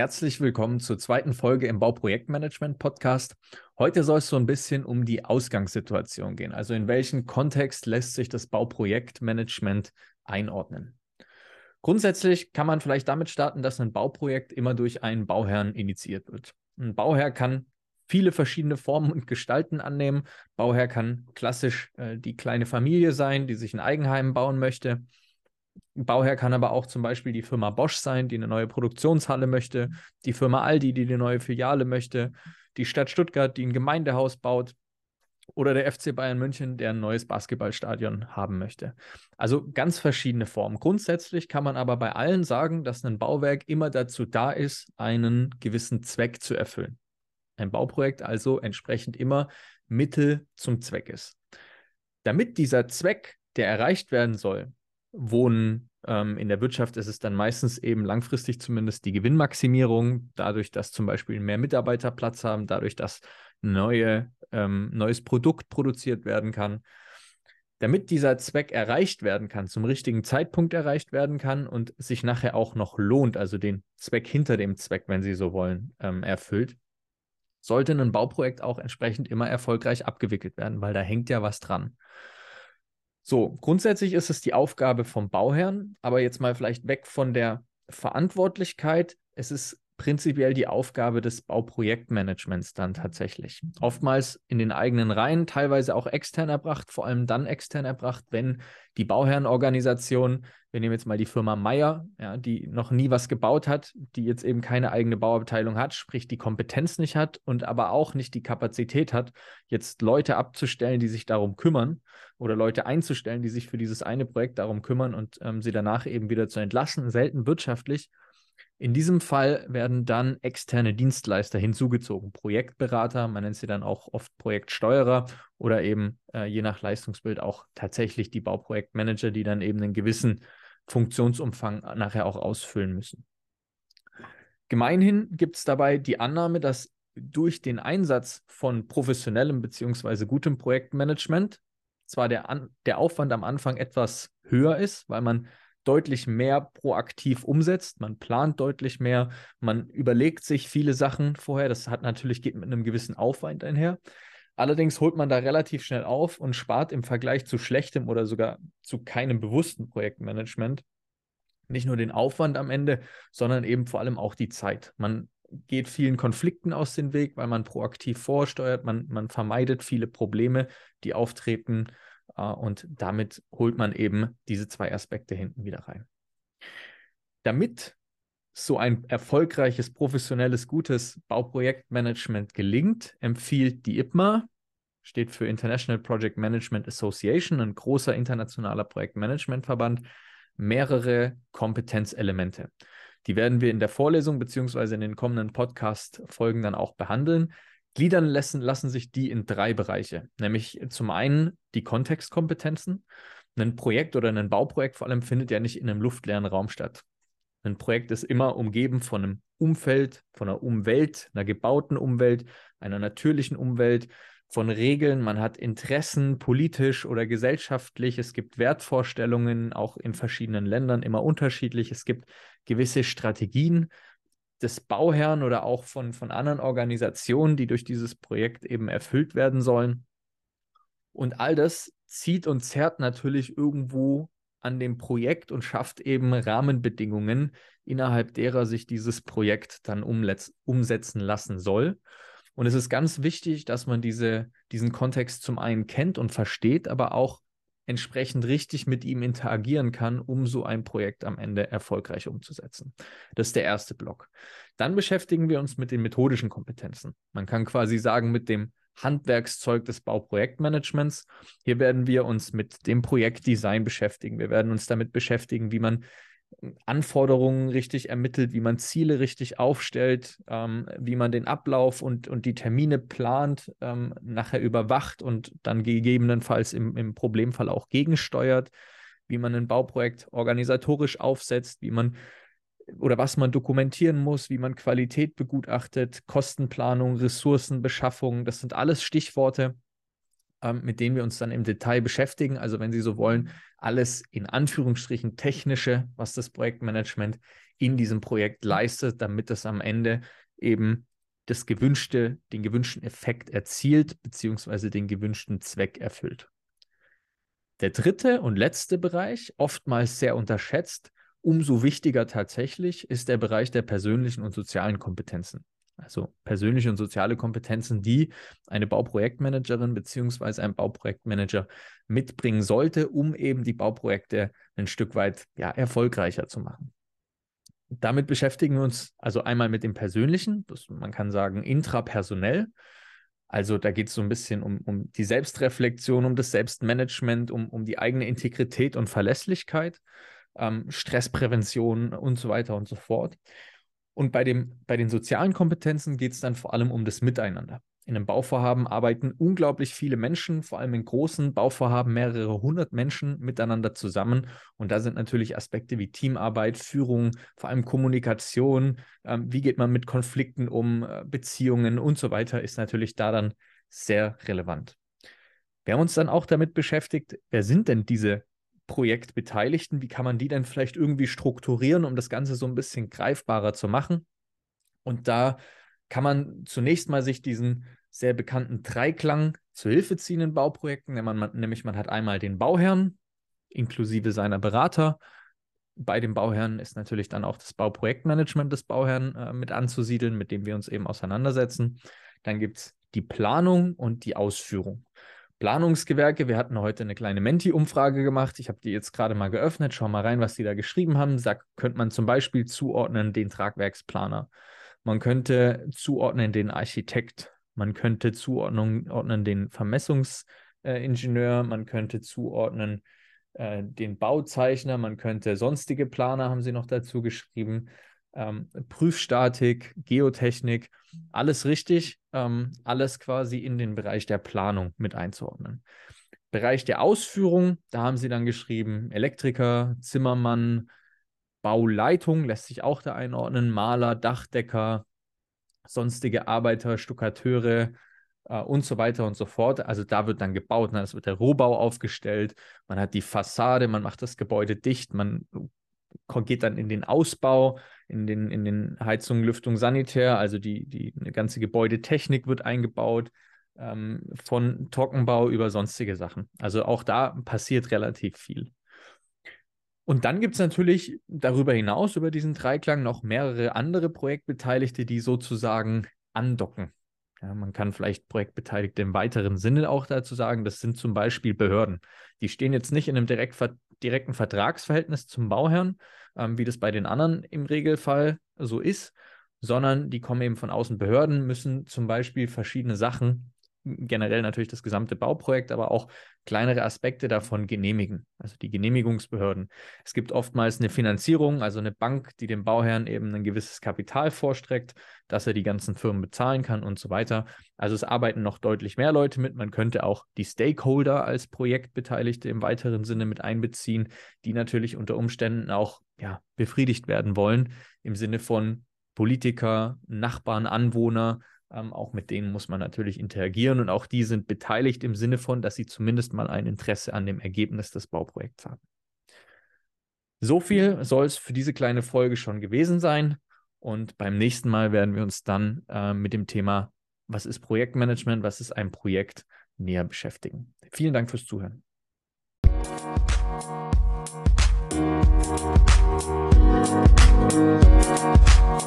Herzlich willkommen zur zweiten Folge im Bauprojektmanagement Podcast. Heute soll es so ein bisschen um die Ausgangssituation gehen. Also in welchen Kontext lässt sich das Bauprojektmanagement einordnen? Grundsätzlich kann man vielleicht damit starten, dass ein Bauprojekt immer durch einen Bauherrn initiiert wird. Ein Bauherr kann viele verschiedene Formen und Gestalten annehmen. Bauherr kann klassisch äh, die kleine Familie sein, die sich ein Eigenheim bauen möchte. Bauherr kann aber auch zum Beispiel die Firma Bosch sein, die eine neue Produktionshalle möchte, die Firma Aldi, die eine neue Filiale möchte, die Stadt Stuttgart, die ein Gemeindehaus baut oder der FC Bayern München, der ein neues Basketballstadion haben möchte. Also ganz verschiedene Formen. Grundsätzlich kann man aber bei allen sagen, dass ein Bauwerk immer dazu da ist, einen gewissen Zweck zu erfüllen. Ein Bauprojekt also entsprechend immer Mittel zum Zweck ist. Damit dieser Zweck, der erreicht werden soll, Wohnen. Ähm, in der Wirtschaft ist es dann meistens eben langfristig zumindest die Gewinnmaximierung, dadurch, dass zum Beispiel mehr Mitarbeiter Platz haben, dadurch, dass neue, ähm, neues Produkt produziert werden kann. Damit dieser Zweck erreicht werden kann, zum richtigen Zeitpunkt erreicht werden kann und sich nachher auch noch lohnt, also den Zweck hinter dem Zweck, wenn Sie so wollen, ähm, erfüllt, sollte ein Bauprojekt auch entsprechend immer erfolgreich abgewickelt werden, weil da hängt ja was dran. So, grundsätzlich ist es die Aufgabe vom Bauherrn, aber jetzt mal vielleicht weg von der Verantwortlichkeit. Es ist prinzipiell die Aufgabe des Bauprojektmanagements dann tatsächlich. Oftmals in den eigenen Reihen, teilweise auch extern erbracht, vor allem dann extern erbracht, wenn die Bauherrenorganisation, wir nehmen jetzt mal die Firma Meier, ja, die noch nie was gebaut hat, die jetzt eben keine eigene Bauabteilung hat, sprich die Kompetenz nicht hat und aber auch nicht die Kapazität hat, jetzt Leute abzustellen, die sich darum kümmern oder Leute einzustellen, die sich für dieses eine Projekt darum kümmern und ähm, sie danach eben wieder zu entlassen, selten wirtschaftlich in diesem Fall werden dann externe Dienstleister hinzugezogen, Projektberater, man nennt sie dann auch oft Projektsteuerer oder eben äh, je nach Leistungsbild auch tatsächlich die Bauprojektmanager, die dann eben einen gewissen Funktionsumfang nachher auch ausfüllen müssen. Gemeinhin gibt es dabei die Annahme, dass durch den Einsatz von professionellem bzw. gutem Projektmanagement zwar der, An der Aufwand am Anfang etwas höher ist, weil man deutlich mehr proaktiv umsetzt, man plant deutlich mehr, man überlegt sich viele Sachen vorher. Das hat natürlich geht mit einem gewissen Aufwand einher. Allerdings holt man da relativ schnell auf und spart im Vergleich zu schlechtem oder sogar zu keinem bewussten Projektmanagement nicht nur den Aufwand am Ende, sondern eben vor allem auch die Zeit. Man geht vielen Konflikten aus dem Weg, weil man proaktiv vorsteuert, man, man vermeidet viele Probleme, die auftreten und damit holt man eben diese zwei Aspekte hinten wieder rein. Damit so ein erfolgreiches, professionelles, gutes Bauprojektmanagement gelingt, empfiehlt die IPMA, steht für International Project Management Association, ein großer internationaler Projektmanagementverband, mehrere Kompetenzelemente. Die werden wir in der Vorlesung beziehungsweise in den kommenden Podcast-Folgen dann auch behandeln. Gliedern lassen, lassen sich die in drei Bereiche, nämlich zum einen die Kontextkompetenzen. Ein Projekt oder ein Bauprojekt vor allem findet ja nicht in einem luftleeren Raum statt. Ein Projekt ist immer umgeben von einem Umfeld, von einer Umwelt, einer gebauten Umwelt, einer natürlichen Umwelt, von Regeln. Man hat Interessen, politisch oder gesellschaftlich. Es gibt Wertvorstellungen, auch in verschiedenen Ländern immer unterschiedlich. Es gibt gewisse Strategien, des Bauherrn oder auch von, von anderen Organisationen, die durch dieses Projekt eben erfüllt werden sollen. Und all das zieht und zerrt natürlich irgendwo an dem Projekt und schafft eben Rahmenbedingungen, innerhalb derer sich dieses Projekt dann umsetzen lassen soll. Und es ist ganz wichtig, dass man diese, diesen Kontext zum einen kennt und versteht, aber auch entsprechend richtig mit ihm interagieren kann, um so ein Projekt am Ende erfolgreich umzusetzen. Das ist der erste Block. Dann beschäftigen wir uns mit den methodischen Kompetenzen. Man kann quasi sagen, mit dem Handwerkszeug des Bauprojektmanagements. Hier werden wir uns mit dem Projektdesign beschäftigen. Wir werden uns damit beschäftigen, wie man Anforderungen richtig ermittelt, wie man Ziele richtig aufstellt, ähm, wie man den Ablauf und, und die Termine plant, ähm, nachher überwacht und dann gegebenenfalls im, im Problemfall auch gegensteuert, wie man ein Bauprojekt organisatorisch aufsetzt, wie man oder was man dokumentieren muss, wie man Qualität begutachtet, Kostenplanung, Ressourcenbeschaffung, das sind alles Stichworte, ähm, mit denen wir uns dann im Detail beschäftigen. Also wenn Sie so wollen, alles in Anführungsstrichen technische, was das Projektmanagement in diesem Projekt leistet, damit es am Ende eben das gewünschte, den gewünschten Effekt erzielt, beziehungsweise den gewünschten Zweck erfüllt. Der dritte und letzte Bereich, oftmals sehr unterschätzt, umso wichtiger tatsächlich, ist der Bereich der persönlichen und sozialen Kompetenzen. Also persönliche und soziale Kompetenzen, die eine Bauprojektmanagerin bzw. ein Bauprojektmanager mitbringen sollte, um eben die Bauprojekte ein Stück weit ja, erfolgreicher zu machen. Damit beschäftigen wir uns also einmal mit dem Persönlichen, das, man kann sagen intrapersonell. Also da geht es so ein bisschen um, um die Selbstreflexion, um das Selbstmanagement, um, um die eigene Integrität und Verlässlichkeit, ähm, Stressprävention und so weiter und so fort. Und bei, dem, bei den sozialen Kompetenzen geht es dann vor allem um das Miteinander. In einem Bauvorhaben arbeiten unglaublich viele Menschen, vor allem in großen Bauvorhaben mehrere hundert Menschen miteinander zusammen. Und da sind natürlich Aspekte wie Teamarbeit, Führung, vor allem Kommunikation, ähm, wie geht man mit Konflikten um, äh, Beziehungen und so weiter, ist natürlich da dann sehr relevant. Wir haben uns dann auch damit beschäftigt, wer sind denn diese Projektbeteiligten, wie kann man die denn vielleicht irgendwie strukturieren, um das Ganze so ein bisschen greifbarer zu machen? Und da kann man zunächst mal sich diesen sehr bekannten Dreiklang zu Hilfe ziehen in Bauprojekten, nämlich man hat einmal den Bauherrn inklusive seiner Berater. Bei dem Bauherrn ist natürlich dann auch das Bauprojektmanagement des Bauherrn äh, mit anzusiedeln, mit dem wir uns eben auseinandersetzen. Dann gibt es die Planung und die Ausführung. Planungsgewerke. Wir hatten heute eine kleine Menti-Umfrage gemacht. Ich habe die jetzt gerade mal geöffnet. Schau mal rein, was die da geschrieben haben. Sag, könnte man zum Beispiel zuordnen den Tragwerksplaner. Man könnte zuordnen den Architekt. Man könnte zuordnen den Vermessungsingenieur. Man könnte zuordnen äh, den Bauzeichner. Man könnte sonstige Planer, haben sie noch dazu geschrieben ähm, Prüfstatik, Geotechnik, alles richtig, ähm, alles quasi in den Bereich der Planung mit einzuordnen. Bereich der Ausführung, da haben sie dann geschrieben, Elektriker, Zimmermann, Bauleitung lässt sich auch da einordnen, Maler, Dachdecker, sonstige Arbeiter, Stuckateure, äh, und so weiter und so fort. Also da wird dann gebaut, ne? es wird der Rohbau aufgestellt, man hat die Fassade, man macht das Gebäude dicht, man geht dann in den Ausbau, in den, in den Heizung, Lüftung, Sanitär, also die, die eine ganze Gebäudetechnik wird eingebaut, ähm, von Trockenbau über sonstige Sachen. Also auch da passiert relativ viel. Und dann gibt es natürlich darüber hinaus, über diesen Dreiklang, noch mehrere andere Projektbeteiligte, die sozusagen andocken. Ja, man kann vielleicht Projektbeteiligte im weiteren Sinne auch dazu sagen, das sind zum Beispiel Behörden. Die stehen jetzt nicht in einem direkt, direkten Vertragsverhältnis zum Bauherrn, ähm, wie das bei den anderen im Regelfall so ist, sondern die kommen eben von außen. Behörden müssen zum Beispiel verschiedene Sachen generell natürlich das gesamte Bauprojekt, aber auch kleinere Aspekte davon genehmigen, also die Genehmigungsbehörden. Es gibt oftmals eine Finanzierung, also eine Bank, die dem Bauherrn eben ein gewisses Kapital vorstreckt, dass er die ganzen Firmen bezahlen kann und so weiter. Also es arbeiten noch deutlich mehr Leute mit. Man könnte auch die Stakeholder als Projektbeteiligte im weiteren Sinne mit einbeziehen, die natürlich unter Umständen auch ja, befriedigt werden wollen im Sinne von Politiker, Nachbarn, Anwohner, ähm, auch mit denen muss man natürlich interagieren und auch die sind beteiligt im Sinne von, dass sie zumindest mal ein Interesse an dem Ergebnis des Bauprojekts haben. So viel soll es für diese kleine Folge schon gewesen sein. Und beim nächsten Mal werden wir uns dann äh, mit dem Thema, was ist Projektmanagement, was ist ein Projekt, näher beschäftigen. Vielen Dank fürs Zuhören. Thank.